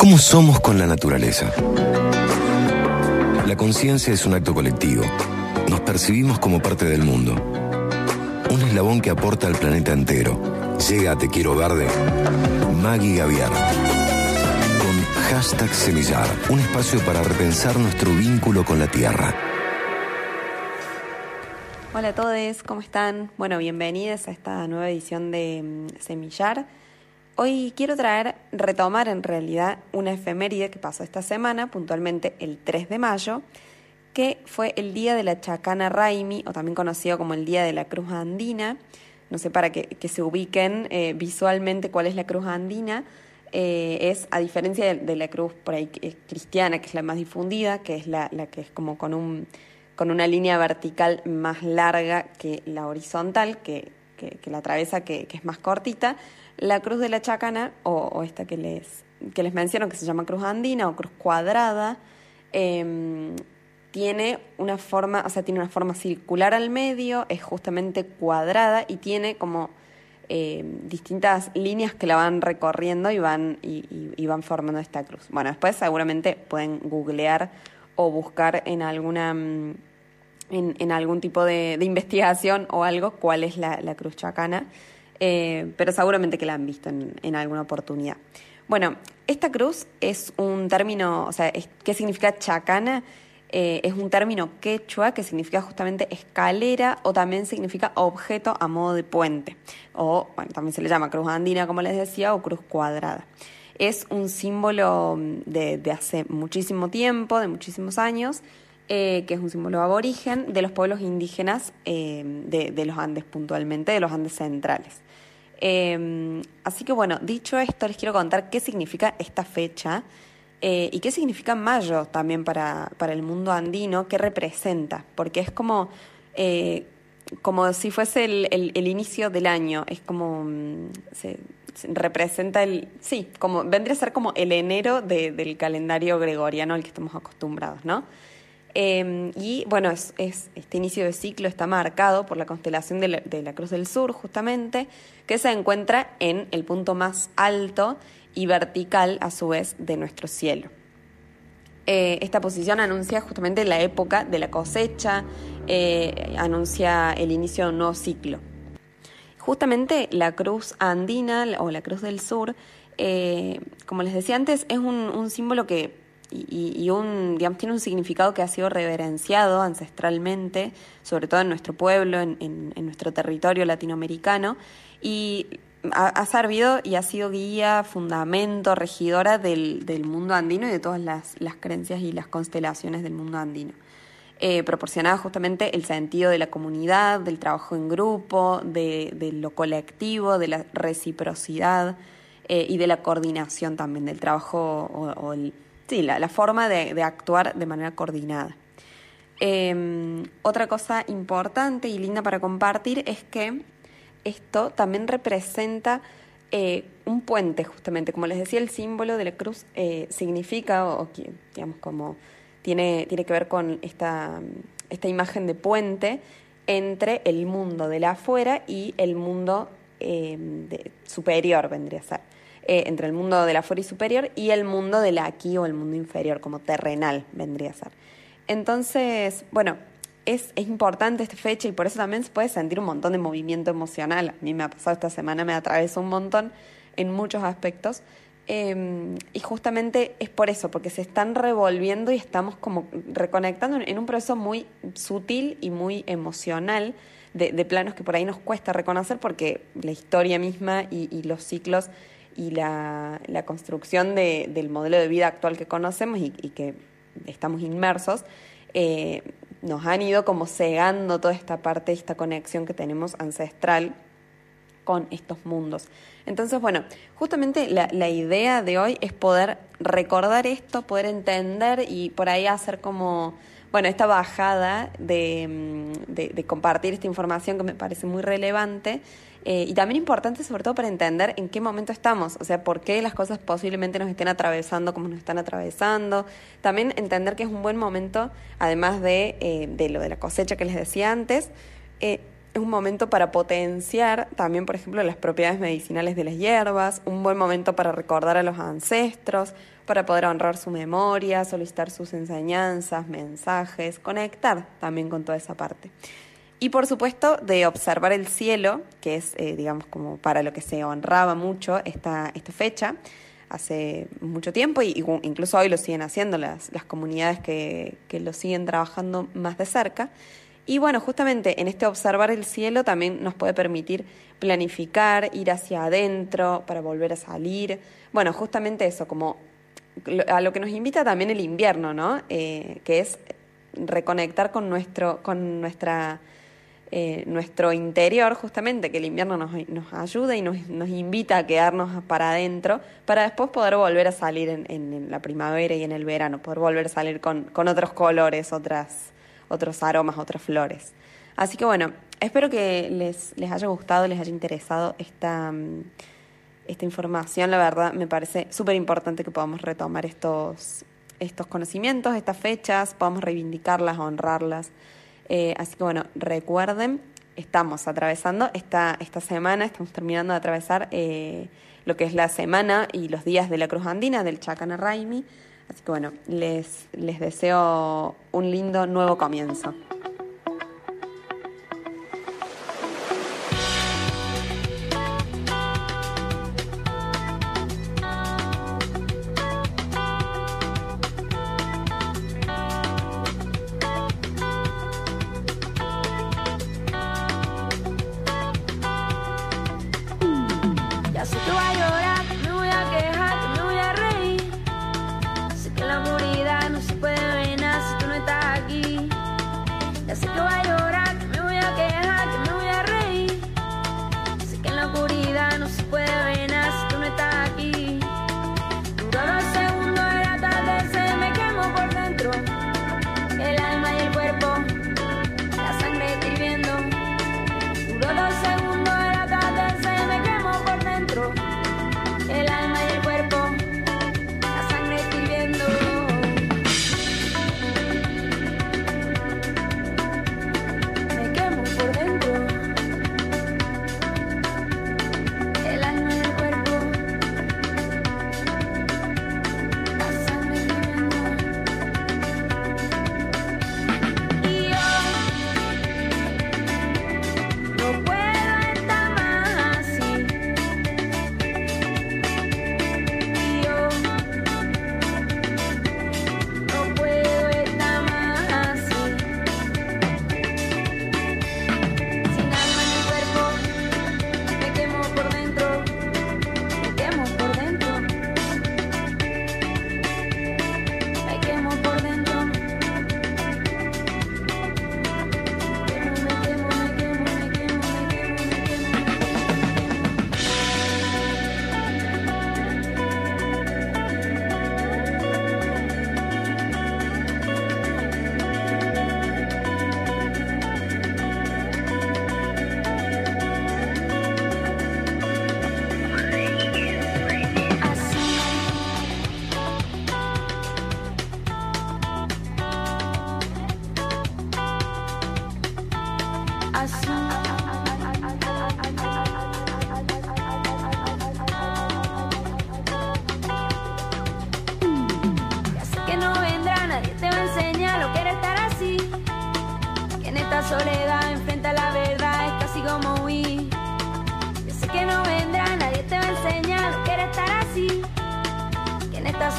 ¿Cómo somos con la naturaleza? La conciencia es un acto colectivo. Nos percibimos como parte del mundo. Un eslabón que aporta al planeta entero. Llega a Te Quiero Verde. Maggie Gaviar. Con hashtag Semillar. Un espacio para repensar nuestro vínculo con la tierra. Hola a todos, ¿cómo están? Bueno, bienvenidos a esta nueva edición de mm, Semillar. Hoy quiero traer, retomar en realidad una efeméride que pasó esta semana, puntualmente el 3 de mayo, que fue el Día de la Chacana Raimi, o también conocido como el Día de la Cruz Andina. No sé, para que, se ubiquen eh, visualmente cuál es la Cruz Andina. Eh, es, a diferencia de, la cruz por ahí cristiana, que es la más difundida, que es la, que es como con, un, con una línea vertical más larga que la horizontal, que, la atraviesa, que, que es más cortita, la cruz de la Chacana, o, esta que les, que les menciono, que se llama cruz andina o cruz cuadrada, em, tiene una forma, o sea, tiene una forma circular al medio, es justamente cuadrada y tiene como em, distintas líneas que la van recorriendo y van, y, van formando esta cruz. Bueno, después seguramente pueden googlear o buscar en alguna en, algún tipo de, investigación o algo cuál es la, cruz chacana. Eh, pero seguramente que la han visto en, alguna oportunidad. Bueno, esta cruz es un término, o sea, ¿qué significa chacana? Eh, es un término quechua que significa justamente escalera o también significa objeto a modo de puente. O, bueno, también se le llama cruz andina, como les decía, o cruz cuadrada. Es un símbolo de, hace muchísimo tiempo, de muchísimos años, eh, que es un símbolo aborigen de los pueblos indígenas de, los Andes puntualmente, de los Andes centrales. Em, así que bueno, dicho esto, les quiero contar qué significa esta fecha eh, y qué significa mayo también para, para, el mundo andino, qué representa, porque es como, eh, como si fuese el, el, inicio del año, es como, mm, se, representa el, sí, como vendría a ser como el enero del calendario gregoriano al que estamos acostumbrados, ¿no? Em, y bueno, es, este inicio de ciclo está marcado por la constelación de la, Cruz del Sur, justamente, que se encuentra en el punto más alto y vertical, a su vez, de nuestro cielo. Eh, esta posición anuncia justamente la época de la cosecha, eh, anuncia el inicio de un nuevo ciclo. Justamente la cruz andina o la cruz del sur, eh, como les decía antes, es un símbolo que y, un, digamos, tiene un significado que ha sido reverenciado ancestralmente, sobre todo en nuestro pueblo, en, nuestro territorio latinoamericano, y ha, servido y ha sido guía, fundamento, regidora del, mundo andino y de todas las, creencias y las constelaciones del mundo andino. Eh, proporcionaba justamente el sentido de la comunidad, del trabajo en grupo, de, lo colectivo, de la reciprocidad eh, y de la coordinación también, del trabajo o el sí, la, forma de, actuar de manera coordinada. Em, otra cosa importante y linda para compartir es que esto también representa eh, un puente, justamente. Como les decía, el símbolo de la cruz eh, significa, o, digamos, como tiene, tiene que ver con esta, esta imagen de puente entre el mundo de la afuera y el mundo em, superior, vendría a ser. Eh, entre el mundo de la fuera y superior y el mundo de la aquí o el mundo inferior, como terrenal vendría a ser. Entonces, bueno, es, es, importante esta fecha y por eso también se puede sentir un montón de movimiento emocional. A mí me ha pasado esta semana, me atravesó un montón en muchos aspectos. Em, y justamente es por eso, porque se están revolviendo y estamos como reconectando en un proceso muy sutil y muy emocional de, planos que por ahí nos cuesta reconocer porque la historia misma y los ciclos y la, la construcción de, del modelo de vida actual que conocemos y, que estamos inmersos, eh, nos han ido como cegando toda esta parte, esta conexión que tenemos ancestral con estos mundos. Entonces, bueno, justamente la, la, idea de hoy es poder recordar esto, poder entender y por ahí hacer como, bueno, esta bajada de, mm, de, de compartir esta información que me parece muy relevante eh, y también importante sobre todo para entender en qué momento estamos, o sea, por qué las cosas posiblemente nos estén atravesando como nos están atravesando. También entender que es un buen momento, además de, eh, de lo de la cosecha que les decía antes, eh, es un momento para potenciar también, por ejemplo, las propiedades medicinales de las hierbas, un buen momento para recordar a los ancestros, para poder honrar su memoria, solicitar sus enseñanzas, mensajes, conectar también con toda esa parte. Y por supuesto de observar el cielo, que es, eh, digamos, como para lo que se honraba mucho esta, esta fecha, hace mucho tiempo, y incluso hoy lo siguen haciendo las, las comunidades que, que lo siguen trabajando más de cerca. Y bueno, justamente en este observar el cielo también nos puede permitir planificar, ir hacia adentro para volver a salir. Bueno, justamente eso, como a lo que nos invita también el invierno, ¿no? Eh, que es reconectar con nuestro, con nuestra eh, nuestro interior, justamente, que el invierno nos, nos ayuda y nos, nos, invita a quedarnos para adentro, para después poder volver a salir en, en, la primavera y en el verano, poder volver a salir con, con otros colores, otras, otros aromas, otras flores. Así que bueno, espero que les, les haya gustado, les haya interesado esta, esta información. La verdad, me parece súper importante que podamos retomar estos, estos conocimientos, estas fechas, podamos reivindicarlas, honrarlas. Eh, así que bueno, recuerden, estamos atravesando esta, esta semana, estamos terminando de atravesar eh, lo que es la semana y los días de la Cruz Andina del Chacana Raimi. Así que bueno, les, les deseo un lindo nuevo comienzo.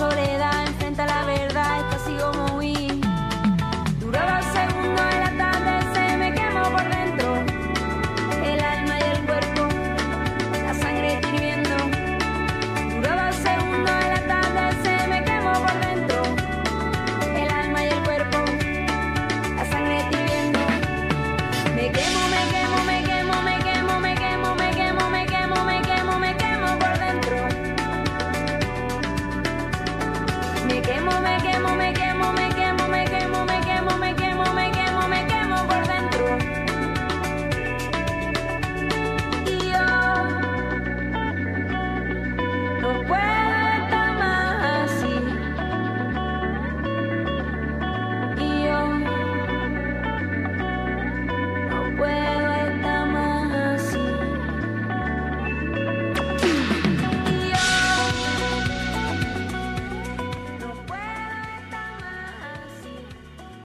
Soledad